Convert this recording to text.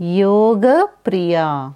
योग प्रिया।